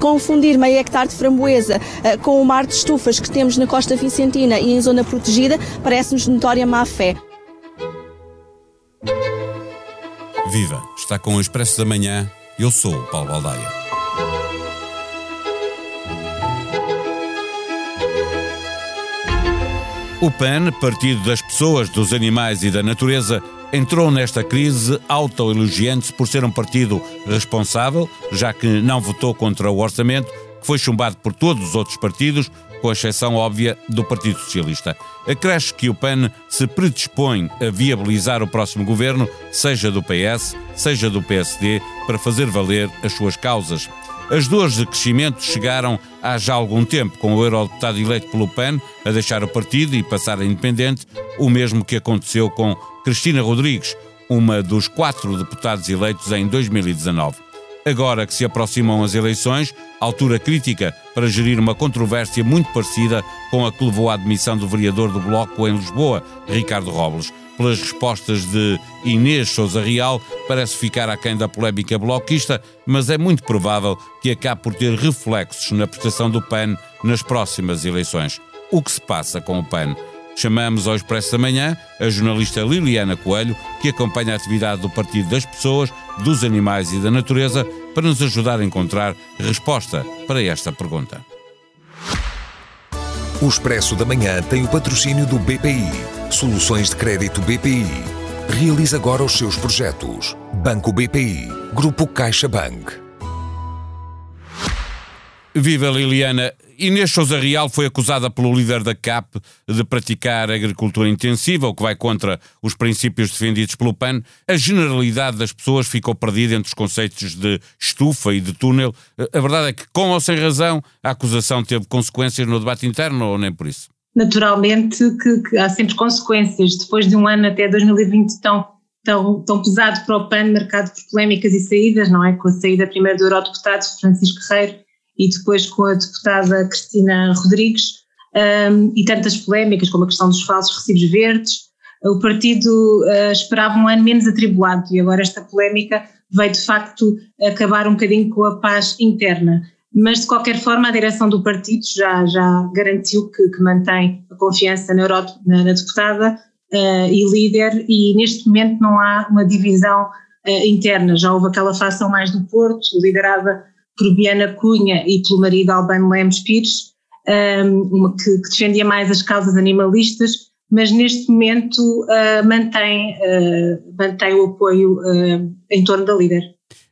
confundir meio hectare de framboesa uh, com o mar de estufas que temos na costa vicentina e em zona protegida parece-nos notória má fé. Viva! Está com o Expresso da Manhã. Eu sou o Paulo Baldaia. O PAN, Partido das Pessoas, dos Animais e da Natureza, entrou nesta crise autoelogiante-se por ser um partido responsável, já que não votou contra o orçamento, que foi chumbado por todos os outros partidos, com exceção óbvia do Partido Socialista. Acresce que o PAN se predispõe a viabilizar o próximo governo, seja do PS, seja do PSD, para fazer valer as suas causas. As dores de crescimento chegaram há já algum tempo, com o eurodeputado eleito pelo PAN a deixar o partido e passar a independente, o mesmo que aconteceu com Cristina Rodrigues, uma dos quatro deputados eleitos em 2019. Agora que se aproximam as eleições, altura crítica para gerir uma controvérsia muito parecida com a que levou à admissão do vereador do Bloco em Lisboa, Ricardo Robles pelas respostas de Inês Souza Real, parece ficar aquém da polémica bloquista, mas é muito provável que acabe por ter reflexos na prestação do PAN nas próximas eleições. O que se passa com o PAN? Chamamos ao Expresso da Manhã a jornalista Liliana Coelho, que acompanha a atividade do Partido das Pessoas, dos Animais e da Natureza, para nos ajudar a encontrar resposta para esta pergunta. O Expresso da Manhã tem o patrocínio do BPI Soluções de Crédito BPI. Realize agora os seus projetos. Banco BPI. Grupo CaixaBank. Viva Liliana! Inês Souza Real foi acusada pelo líder da CAP de praticar agricultura intensiva, o que vai contra os princípios defendidos pelo PAN. A generalidade das pessoas ficou perdida entre os conceitos de estufa e de túnel. A verdade é que, com ou sem razão, a acusação teve consequências no debate interno ou nem por isso? naturalmente que, que, há sempre consequências. Depois de um ano até 2020 tão, tão, tão pesado para o PAN, marcado por polémicas e saídas, não é? Com a saída primeiro do eurodeputado Francisco Guerreiro e depois com a deputada Cristina Rodrigues, um, e tantas polémicas como a questão dos falsos recibos verdes, o partido uh, esperava um ano menos atribulado e agora esta polémica veio de facto acabar um bocadinho com a paz interna. Mas de qualquer forma a direção do partido já, já garantiu que, que mantém a confiança na, Euro, na, na deputada uh, e líder e neste momento não há uma divisão uh, interna, já houve aquela facção mais do Porto, liderada por Biana Cunha e pelo marido Albano Lemos Pires, uma que, que, defendia mais as causas animalistas, mas neste momento uh, mantém, mantém o apoio em torno da líder.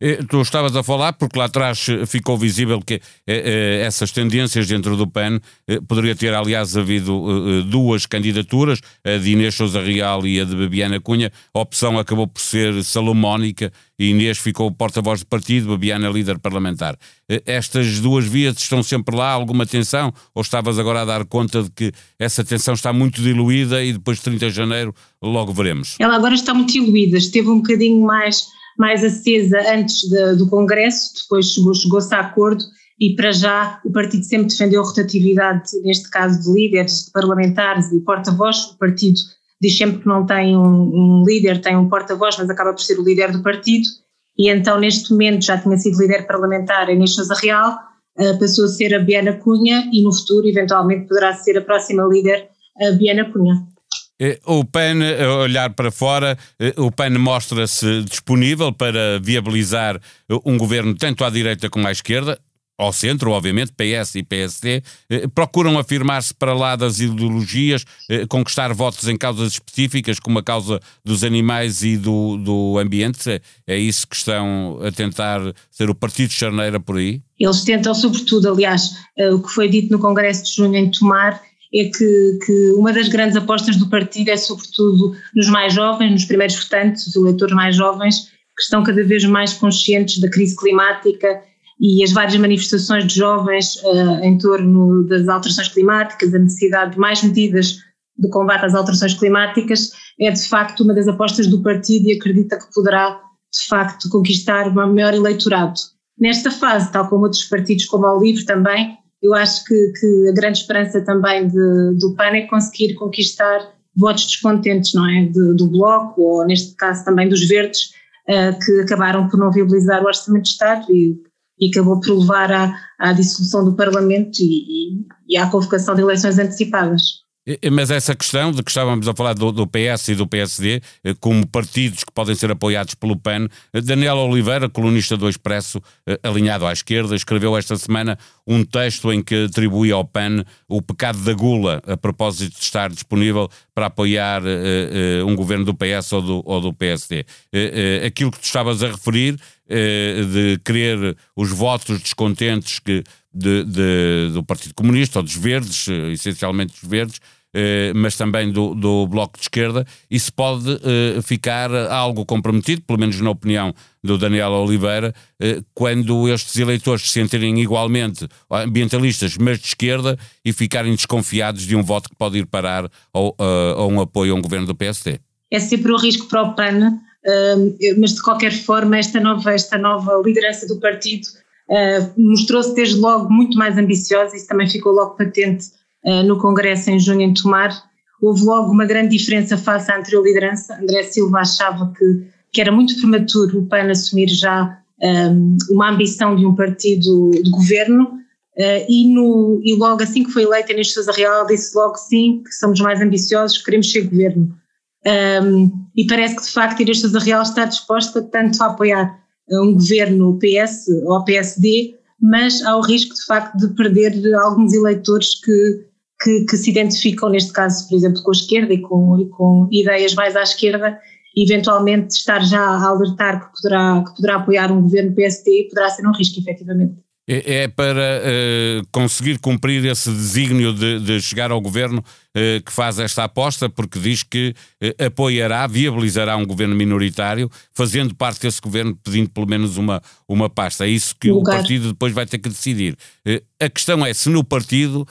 Eh, tu estavas a falar, porque lá atrás eh, ficou visível que eh, essas tendências dentro do PAN poderia ter, aliás, havido duas candidaturas, a de Inês Souza Real e a de Babiana Cunha. A opção acabou por ser salomónica e Inês ficou porta-voz do partido, Babiana líder parlamentar. Estas duas vias estão sempre lá, alguma tensão? Ou estavas agora a dar conta de que essa tensão está muito diluída e depois de 30 de janeiro logo veremos? Ela agora está muito diluída, esteve um bocadinho mais mais acesa antes de, do Congresso, depois chegou-se chegou a acordo e para já o partido sempre defendeu a rotatividade, neste caso de líderes, de parlamentares e porta-voz. O partido diz sempre que não tem um, um líder, tem um porta-voz, mas acaba por ser o líder do partido. E então, neste momento, já tinha sido líder parlamentar Inês Sousa Real, uh, passou a ser a Biana Cunha e no futuro, eventualmente, poderá ser a próxima líder, a Biana Cunha. Eh, o PAN, a olhar para fora, eh, o PAN mostra-se disponível para viabilizar eh, um governo tanto à direita como à esquerda, ao centro, obviamente, PS e PSD, procuram afirmar-se para lá das ideologias, conquistar votos em causas específicas, como a causa dos animais e do, do ambiente. É, é isso que estão a tentar ser o partido de charneira por aí? Eles tentam, sobretudo, aliás, o que foi dito no Congresso de Junho em Tomar, é que, que, uma das grandes apostas do partido é sobretudo nos mais jovens, nos primeiros votantes, os eleitores mais jovens, que estão cada vez mais conscientes da crise climática e as várias manifestações de jovens uh, em torno das alterações climáticas, a necessidade de mais medidas de combate às alterações climáticas, é de facto uma das apostas do partido e acredita que poderá de facto conquistar um maior eleitorado. Nesta fase, tal como outros partidos como o LIVRE também, eu acho que, que a grande esperança também de, do PAN é conseguir conquistar votos descontentes, não é? De, do Bloco, ou neste caso também dos Verdes, uh, que acabaram por não viabilizar o Orçamento de Estado e e acabou por levar à, à dissolução do Parlamento e, e, e à convocação de eleições antecipadas. Mas essa questão de que estávamos a falar do, do, PS e do PSD, eh, como partidos que podem ser apoiados pelo PAN, eh, Daniel Oliveira, colunista do Expresso, alinhado à esquerda, escreveu esta semana um texto em que atribui ao PAN o pecado da gula a propósito de estar disponível para apoiar uh, uh, um governo do PS ou do, ou do PSD. Uh, aquilo que tu estavas a referir, de querer os votos descontentes que, de, de, do Partido Comunista ou dos Verdes, essencialmente dos Verdes, eh, mas também do, do Bloco de Esquerda, isso pode uh, ficar algo comprometido, pelo menos na opinião do Daniel Oliveira, uh, quando estes eleitores se sentirem igualmente ambientalistas, mas de esquerda, e ficarem desconfiados de um voto que pode ir parar ao, uh, a um apoio a um governo do PSD. É sempre um risco para o PAN, mas de qualquer forma esta nova, esta nova liderança do partido mostrou-se desde logo muito mais ambiciosa, isso também ficou logo patente eh, no Congresso em junho em Tomar, houve logo uma grande diferença face à anterior liderança. André Silva achava que, que era muito prematuro o PAN assumir já um, ehm, uma ambição de um partido de governo uh, e, no, e logo assim que foi eleita Inês Sousa Real disse logo sim, que somos mais ambiciosos, queremos ser governo. Um, ehm, e parece que de facto Inês Sousa Real está disposta tanto a apoiar um governo PS ou PSD, mas ao risco de facto de perder alguns eleitores que que, que, se identificam, neste caso, por exemplo, com a esquerda e com, e com ideias mais à esquerda, eventualmente estar já a alertar que poderá, que poderá apoiar um governo PSD poderá ser um risco, efetivamente. É, é para uh, conseguir cumprir esse desígnio de, de chegar ao governo que faz esta aposta, porque diz que uh, apoiará, viabilizará um governo minoritário, fazendo parte desse governo, pedindo pelo menos uma, uma pasta. É isso que o, o partido depois vai ter que decidir. a questão é se no partido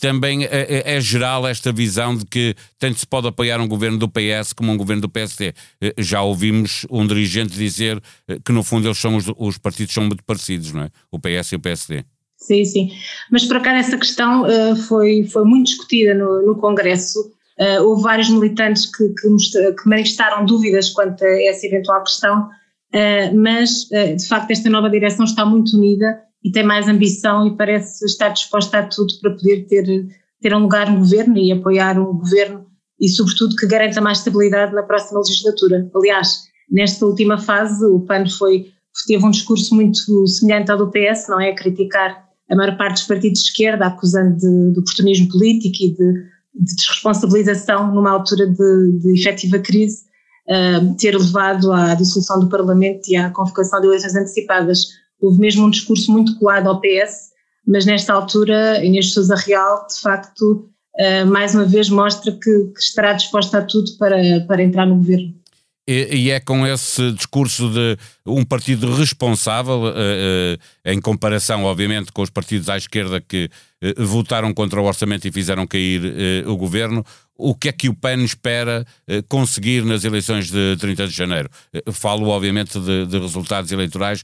também é, é, geral esta visão de que tanto se pode apoiar um governo do PS como um governo do PSD. já ouvimos um dirigente dizer que no fundo eles são os, os partidos são muito parecidos, não é? O PS e o PSD. Sim, sim. Mas por acaso essa questão uh, foi, foi muito discutida no, no Congresso. Uh, houve vários militantes que, que, que, manifestaram dúvidas quanto a essa eventual questão, uh, mas de facto esta nova direção está muito unida e tem mais ambição e parece estar disposta a tudo para poder ter, ter um lugar no governo e apoiar um governo e sobretudo que garanta mais estabilidade na próxima legislatura. Aliás, nesta última fase o PAN foi, teve um discurso muito semelhante ao do PS, não é? A criticar a maior parte dos partidos de esquerda acusando de, de oportunismo político e de, de desresponsabilização numa altura de, de efetiva crise, uh, ter levado à dissolução do Parlamento e à convocação de eleições antecipadas. Houve mesmo um discurso muito colado ao PS, mas nesta altura Inês Sousa Real, de facto, uh, mais uma vez mostra que, que estará disposta a tudo para, para entrar no governo. E, e, é com esse discurso de um partido responsável, uh, uh, em comparação, obviamente, com os partidos à esquerda que uh, votaram contra o orçamento e fizeram cair o governo, o que é que o PAN espera conseguir nas eleições de 30 de janeiro? falo, obviamente, de, de resultados eleitorais.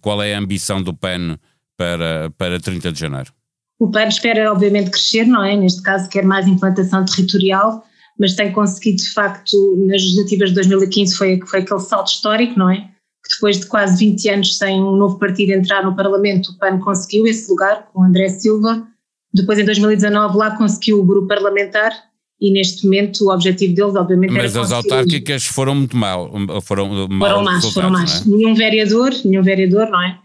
qual é a ambição do PAN para, para 30 de janeiro? O PAN espera, obviamente, crescer, não é? Neste caso, quer mais implantação territorial mas tem conseguido de facto, nas legislativas de 2015 foi, foi aquele salto histórico, não é? Que depois de quase 20 anos sem um novo partido entrar no Parlamento, o PAN conseguiu esse lugar com André Silva. Depois, em 2019, lá conseguiu o grupo parlamentar e neste momento o objetivo deles, obviamente, Mas as autárquicas foram muito mal. Foram, mal foram más, foram más. É? Nenhum vereador, nenhum vereador, não é?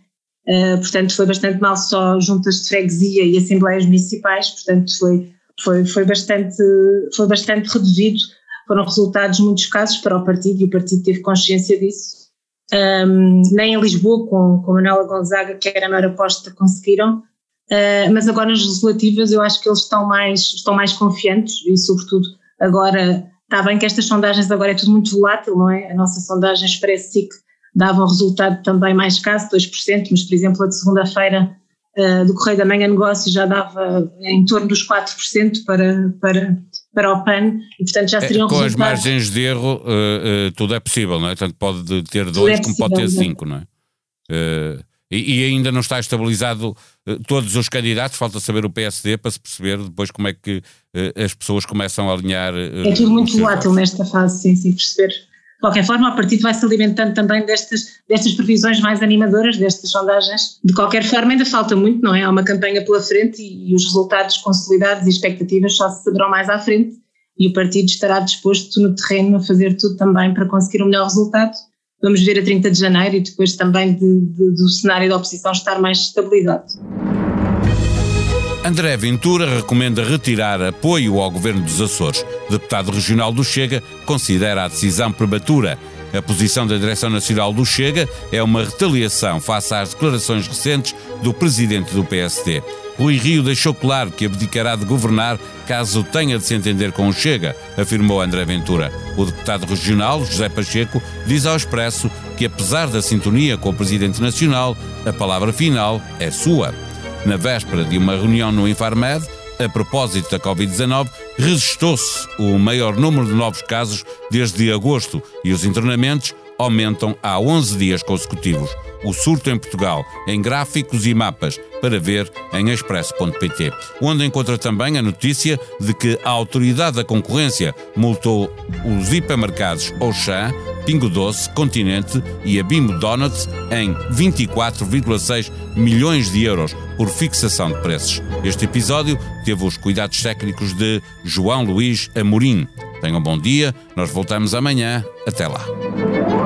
Uh, portanto, foi bastante mal só juntas de freguesia e assembleias municipais, portanto, foi foi, foi, bastante, foi bastante reduzido, foram resultados muito escassos para o partido e o partido teve consciência disso. Um, nem em Lisboa, com, com Manuela Gonzaga, que era a maior aposta, conseguiram, uh, mas agora nas legislativas eu acho que eles estão mais, estão mais confiantes e, sobretudo, agora está bem que estas sondagens agora é tudo muito volátil, não é? A nossa sondagem Express-SIC dava um resultado também mais escasso, 2%, mas, por exemplo, a de segunda-feira uh, do Correio da Manhã Negócios já dava em torno dos 4% para, para, para o PAN e portanto já é, seriam Com as margens de erro uh, uh, tudo é possível, não é? Tanto pode ter 2 é como pode ter 5, não é? E, e, ainda não está estabilizado todos os candidatos, falta saber o PSD para se perceber depois como é que as pessoas começam a alinhar. é tudo muito volátil nesta fase, sim, sim, perceber De qualquer forma, o partido vai se alimentando também destas, destas previsões mais animadoras, destas sondagens. De qualquer forma, ainda falta muito, não é? Há uma campanha pela frente e, e os resultados consolidados e expectativas só se saberão mais à frente e o partido estará disposto no terreno a fazer tudo também para conseguir um melhor resultado. Vamos ver a 30 de janeiro e depois também de, de, do cenário da oposição estar mais estabilizado. André Ventura recomenda retirar apoio ao governo dos Açores. Deputado regional do Chega considera a decisão prematura. A posição da Direção Nacional do Chega é uma retaliação face às declarações recentes do presidente do PSD. Rui Rio deixou claro que abdicará de governar caso tenha de se entender com o Chega, afirmou André Ventura. O deputado regional, José Pacheco, diz ao Expresso que, apesar da sintonia com o presidente nacional, a palavra final é sua na véspera de uma reunião no Infarmed, a propósito da Covid-19, registrou-se o maior número de novos casos desde agosto e os internamentos aumentam há 11 dias consecutivos. O surto em Portugal, em gráficos e mapas, para ver em expresso.pt, onde encontra também a notícia de que a Autoridade da Concorrência multou os hipermercados Auchan, Pingo Doce, Continente e a Bimbo Donuts em 24,6 milhões de euros por fixação de preços. Este episódio teve os cuidados técnicos de João Luís Amorim. Tenham um bom dia, nós voltamos amanhã. Até lá.